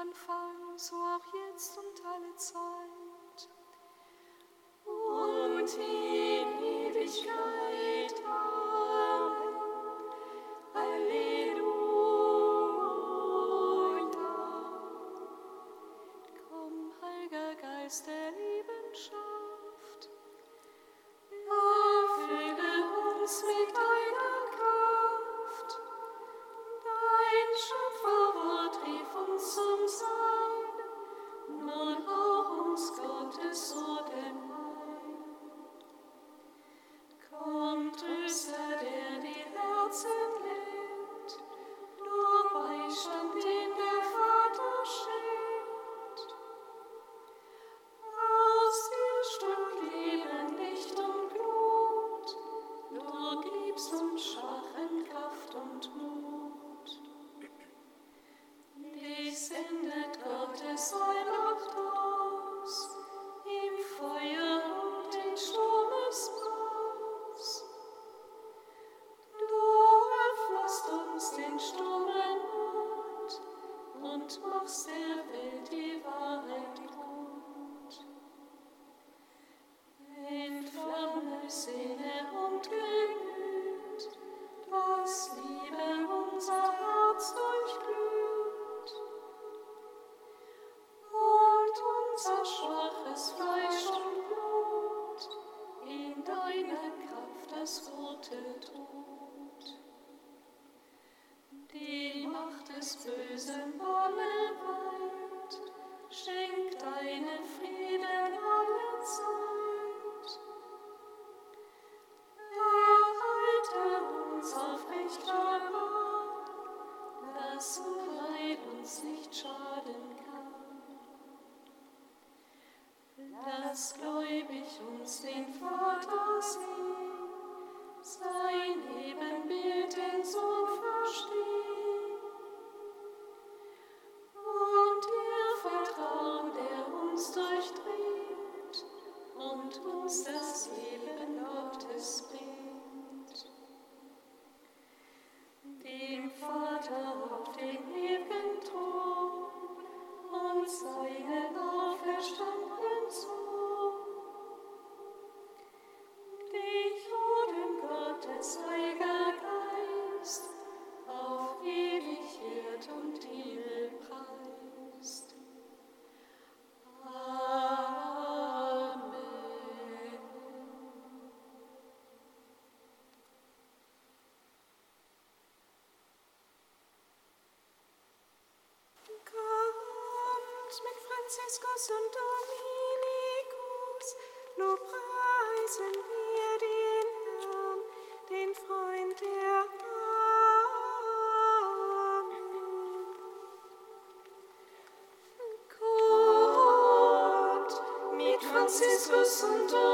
Anfang, so auch jetzt und alle Zeit. Und wir Bösen moment. Franziskus und Dominikus, nur preisen wir den Herrn, den Freund der Armen. Gott, mit Franziskus und Dominikus,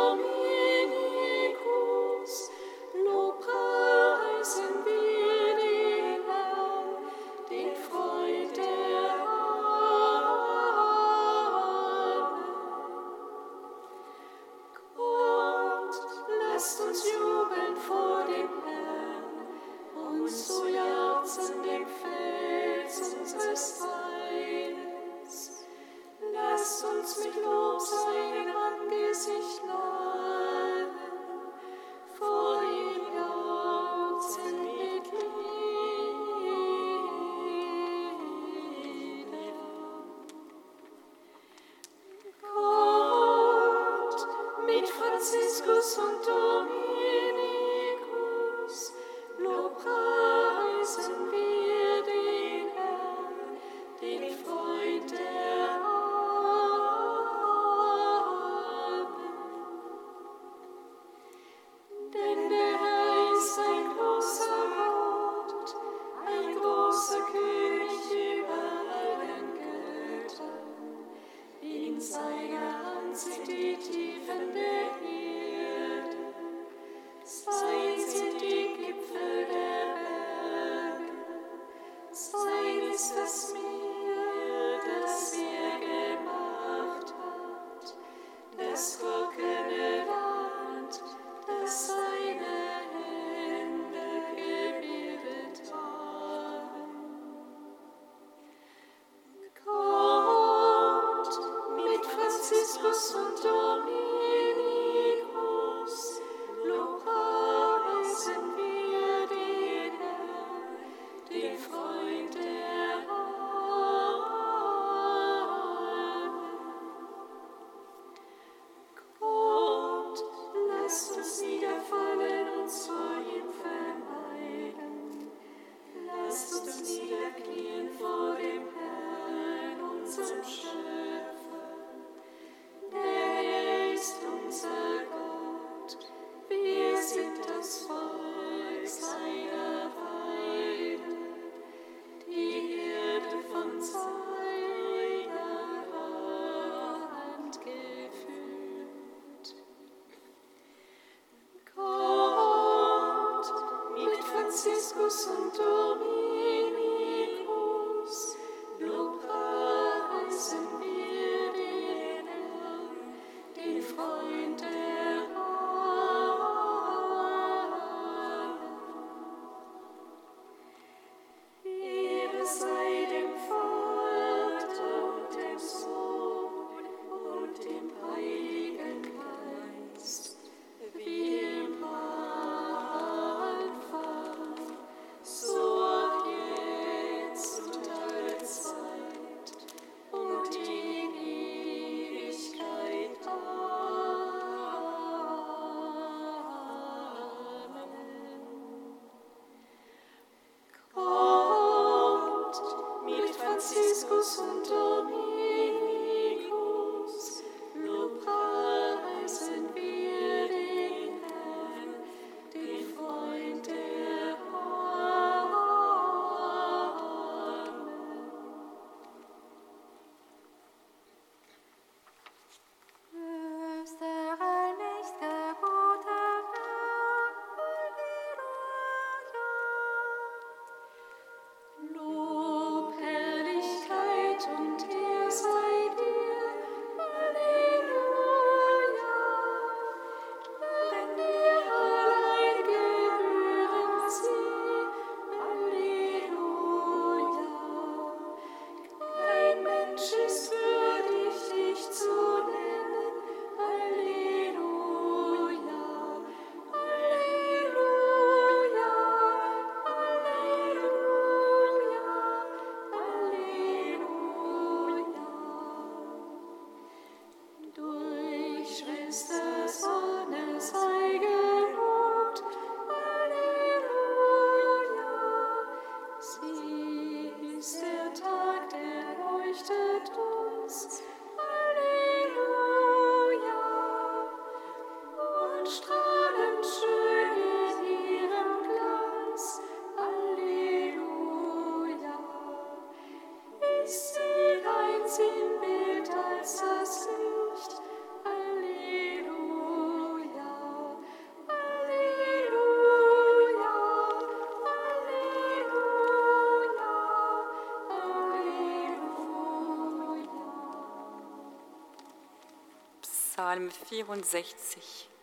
Psalm 64.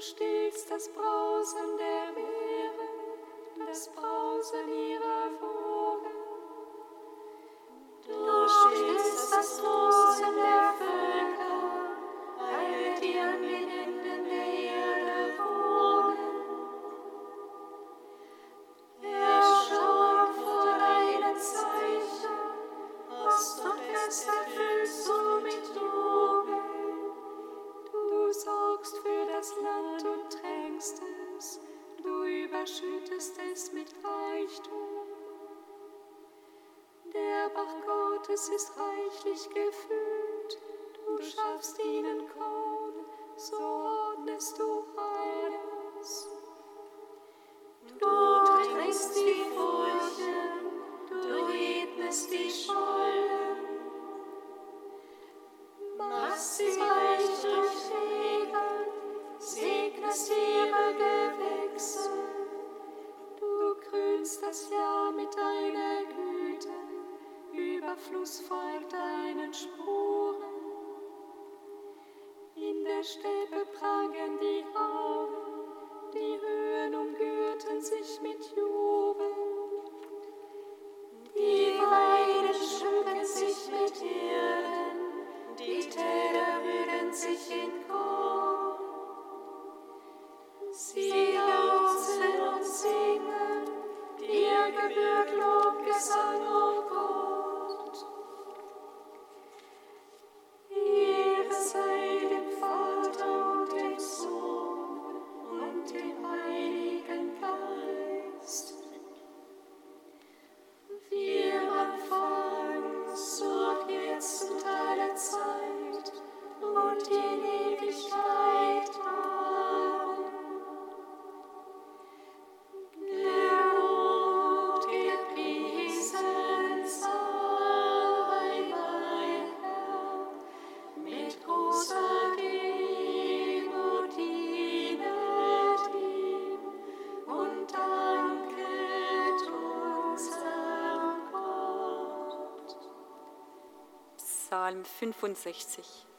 stillst das Brausen der Welt. 65.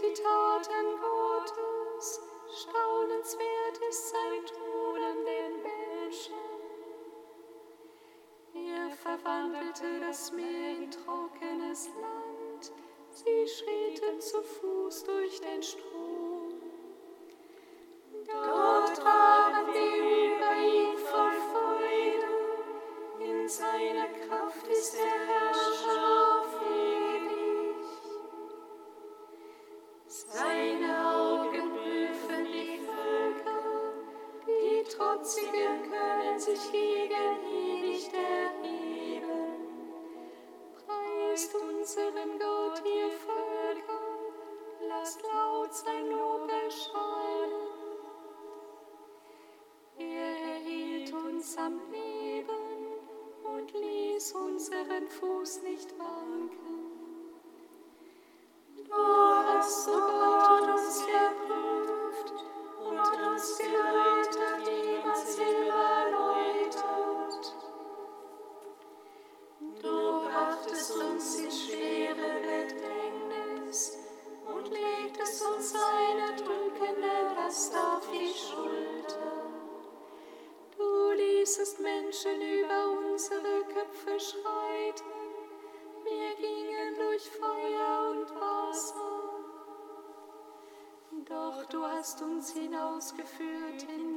die Taten Gottes, staunenswert ist sein Tod an den Menschen. Er verwandelte das Meer in trockenes Land, sie schritten zu Fuß durch den Strom. hast uns hinausgeführt in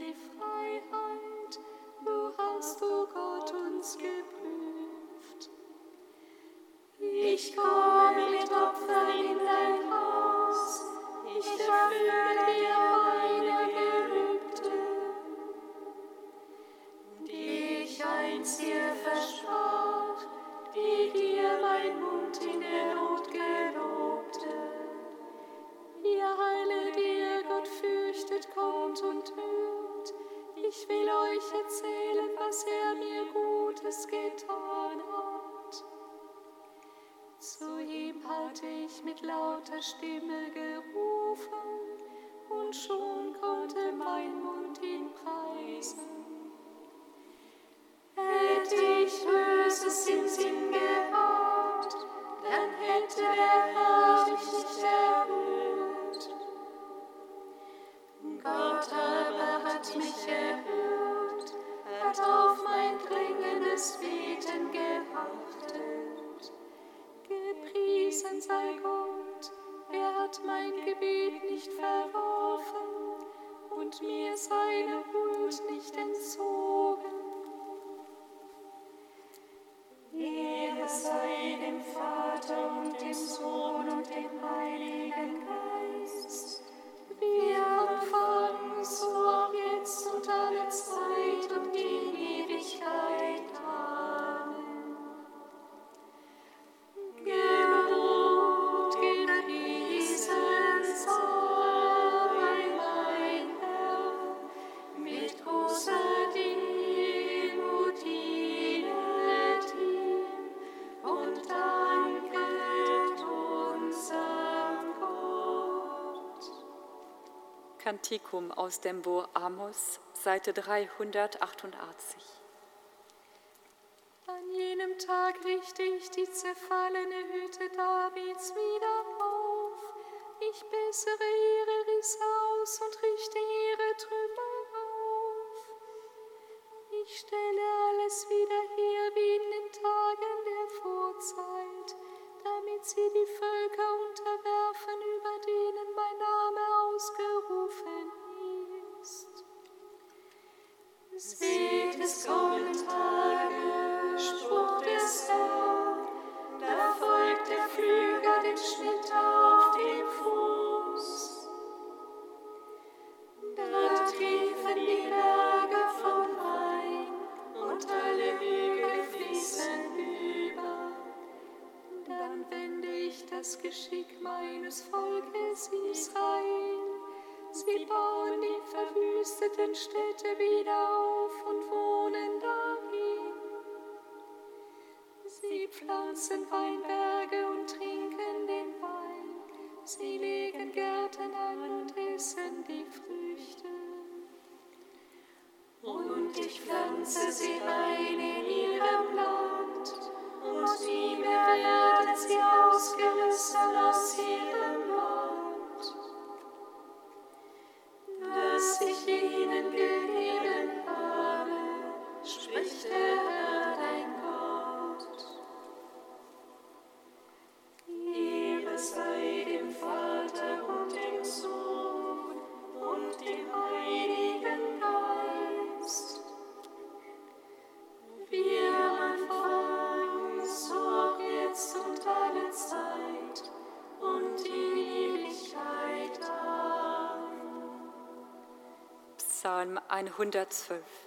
mit lauter Stimme gerufen. Kantikum aus dem Bo Amos, Seite 388. An jenem Tag richte ich die zerfallene Hütte Davids wieder auf. Ich bessere ihre Risse das Geschick meines Volkes Israel. Sie bauen die verwüsteten Städte wieder auf und wohnen darin. Sie pflanzen Weinberge und trinken den Wein. Sie legen Gärten an und essen die Früchte. Und ich pflanze sie ein in ihrem Psalm 112.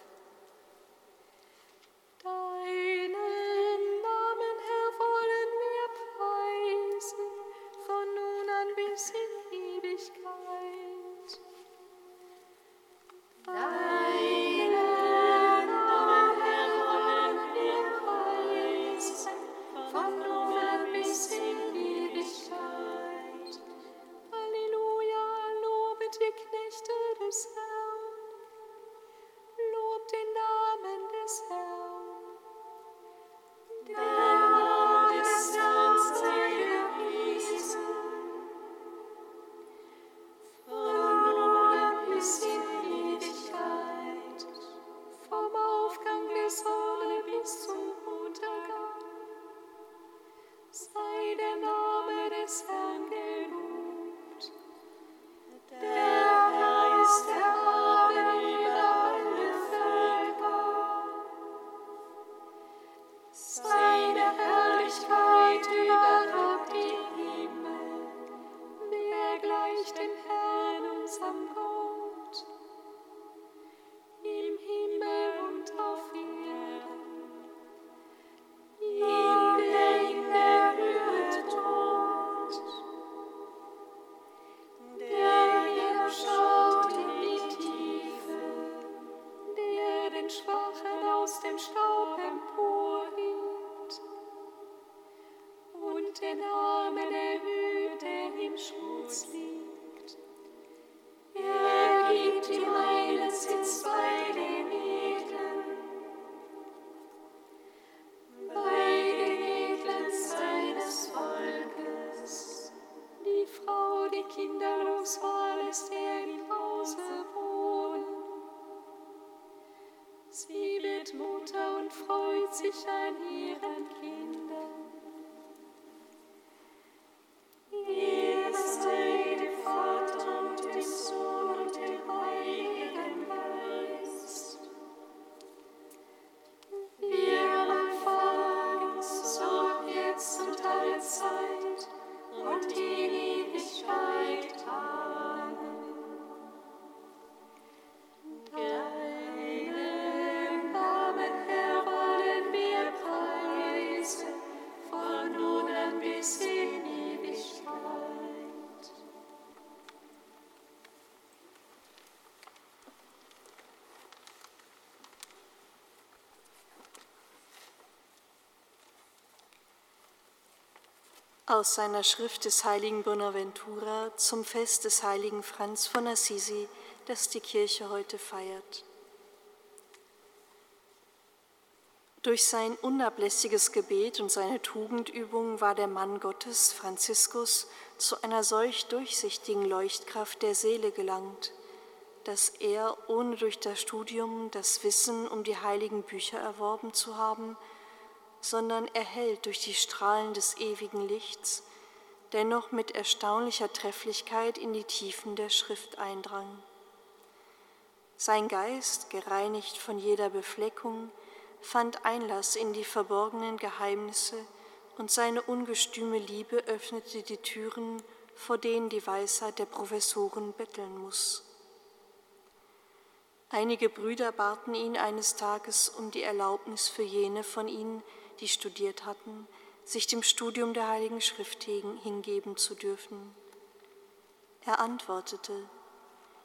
Aus seiner Schrift des heiligen Bonaventura zum Fest des heiligen Franz von Assisi, das die Kirche heute feiert. Durch sein unablässiges Gebet und seine Tugendübung war der Mann Gottes, Franziskus, zu einer solch durchsichtigen Leuchtkraft der Seele gelangt, dass er, ohne durch das Studium das Wissen um die heiligen Bücher erworben zu haben, sondern erhellt durch die Strahlen des ewigen Lichts, dennoch mit erstaunlicher Trefflichkeit in die Tiefen der Schrift eindrang. Sein Geist, gereinigt von jeder Befleckung, fand Einlass in die verborgenen Geheimnisse und seine ungestüme Liebe öffnete die Türen, vor denen die Weisheit der Professoren betteln muss. Einige Brüder baten ihn eines Tages um die Erlaubnis für jene von ihnen, die studiert hatten, sich dem Studium der Heiligen Schrift hingeben zu dürfen. Er antwortete,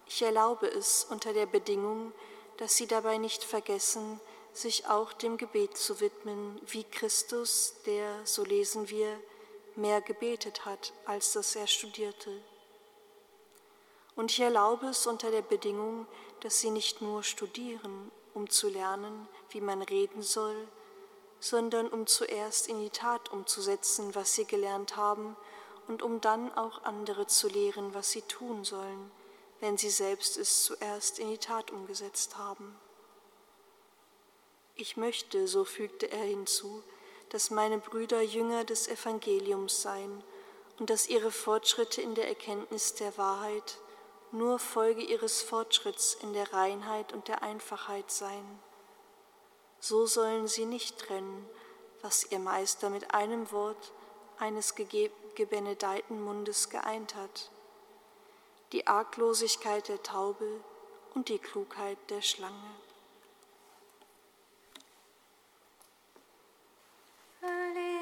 ich erlaube es unter der Bedingung, dass sie dabei nicht vergessen, sich auch dem Gebet zu widmen, wie Christus, der, so lesen wir, mehr gebetet hat, als dass er studierte. Und ich erlaube es unter der Bedingung, dass sie nicht nur studieren, um zu lernen, wie man reden soll, sondern um zuerst in die Tat umzusetzen, was sie gelernt haben, und um dann auch andere zu lehren, was sie tun sollen, wenn sie selbst es zuerst in die Tat umgesetzt haben. Ich möchte, so fügte er hinzu, dass meine Brüder Jünger des Evangeliums seien und dass ihre Fortschritte in der Erkenntnis der Wahrheit nur Folge ihres Fortschritts in der Reinheit und der Einfachheit seien. So sollen sie nicht trennen, was ihr Meister mit einem Wort eines gebenedeiten Mundes geeint hat, die Arglosigkeit der Taube und die Klugheit der Schlange. Halleluja,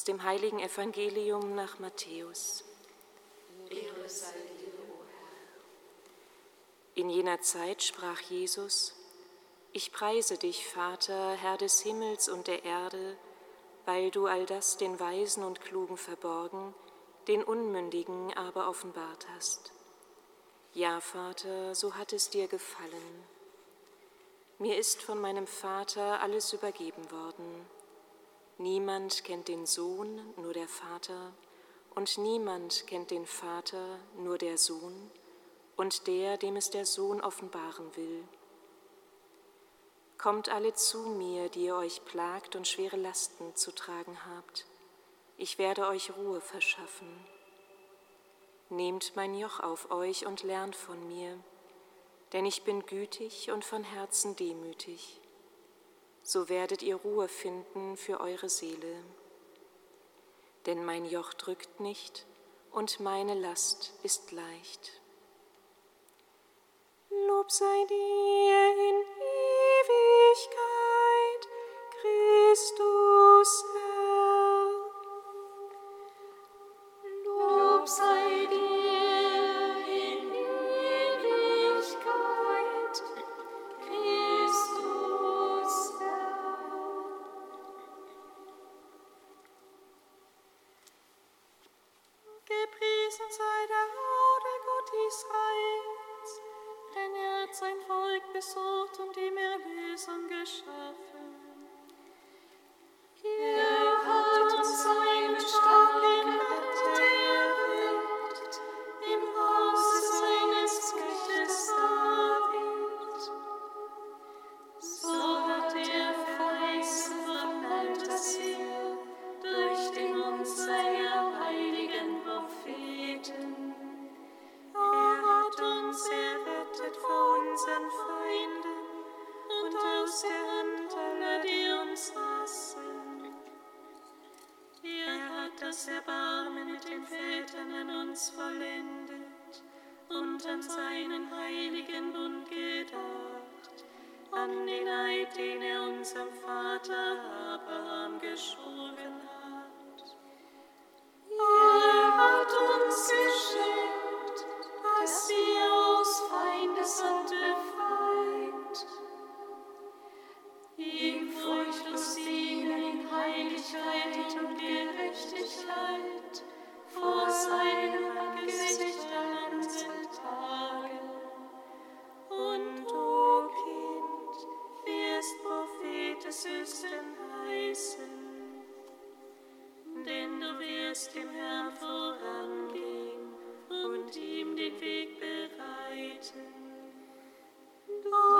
Aus dem heiligen Evangelium nach Matthäus. In jener Zeit sprach Jesus, Ich preise dich, Vater, Herr des Himmels und der Erde, weil du all das den Weisen und Klugen verborgen, den Unmündigen aber offenbart hast. Ja, Vater, so hat es dir gefallen. Mir ist von meinem Vater alles übergeben worden. Niemand kennt den Sohn, nur der Vater, und niemand kennt den Vater, nur der Sohn, und der, dem es der Sohn offenbaren will. Kommt alle zu mir, die ihr euch plagt und schwere Lasten zu tragen habt. Ich werde euch Ruhe verschaffen. Nehmt mein Joch auf euch und lernt von mir, denn ich bin gütig und von Herzen demütig. So werdet ihr Ruhe finden für eure Seele. Denn mein Joch drückt nicht und meine Last ist leicht. Lob sei dir in Ewigkeit, Christus des Höchsten heißen, denn du wirst dem Herrn vorangehen und ihm den Weg bereiten. Du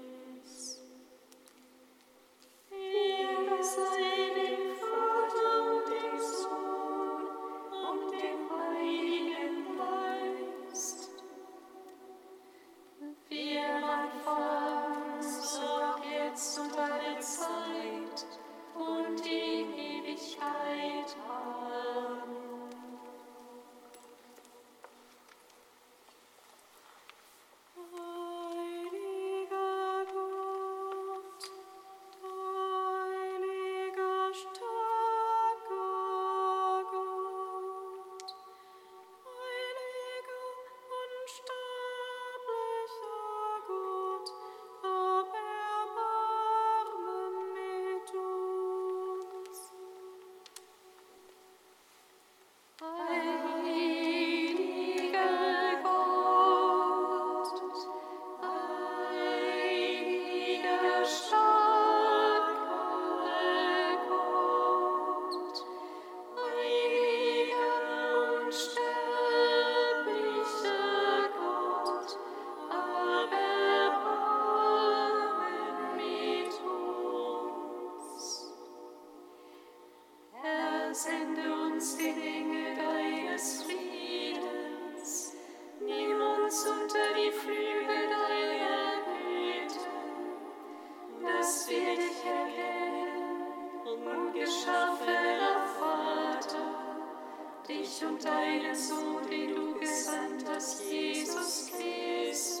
Und deinen Sohn, den du gesandt hast, Jesus Christus.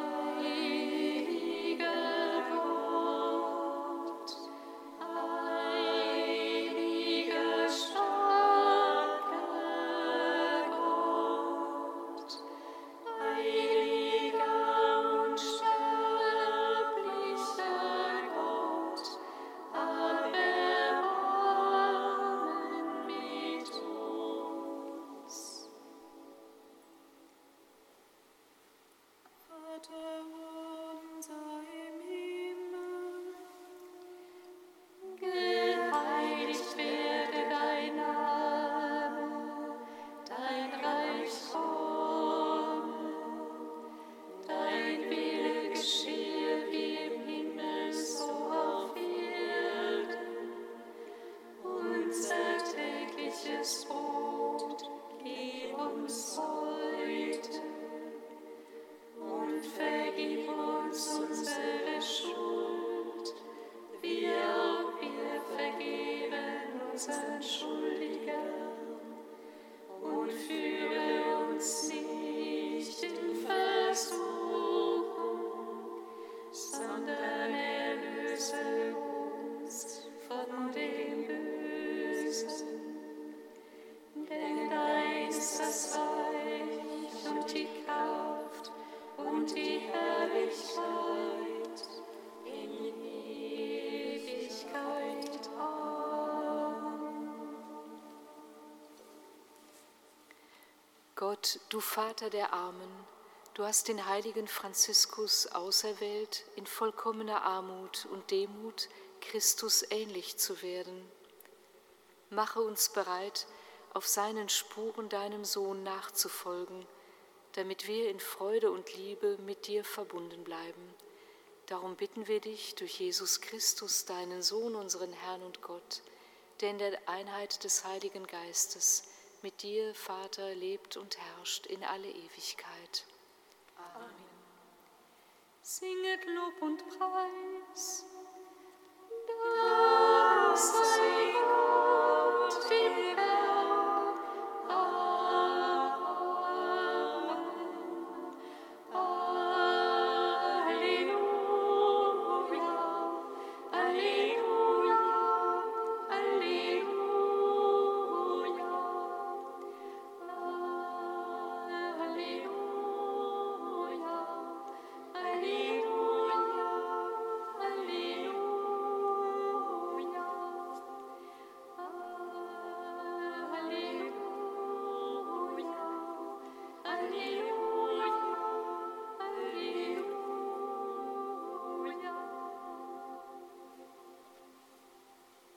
des Tod, geh uns. Du Vater der Armen, du hast den heiligen Franziskus auserwählt, in vollkommener Armut und Demut Christus ähnlich zu werden. Mache uns bereit, auf seinen Spuren deinem Sohn nachzufolgen, damit wir in Freude und Liebe mit dir verbunden bleiben. Darum bitten wir dich durch Jesus Christus, deinen Sohn, unseren Herrn und Gott, der in der Einheit des Heiligen Geistes mit dir, Vater, lebt und herrscht in alle Ewigkeit. Amen. Singet Lob und Preis. Das sei Gott, dem Herrn.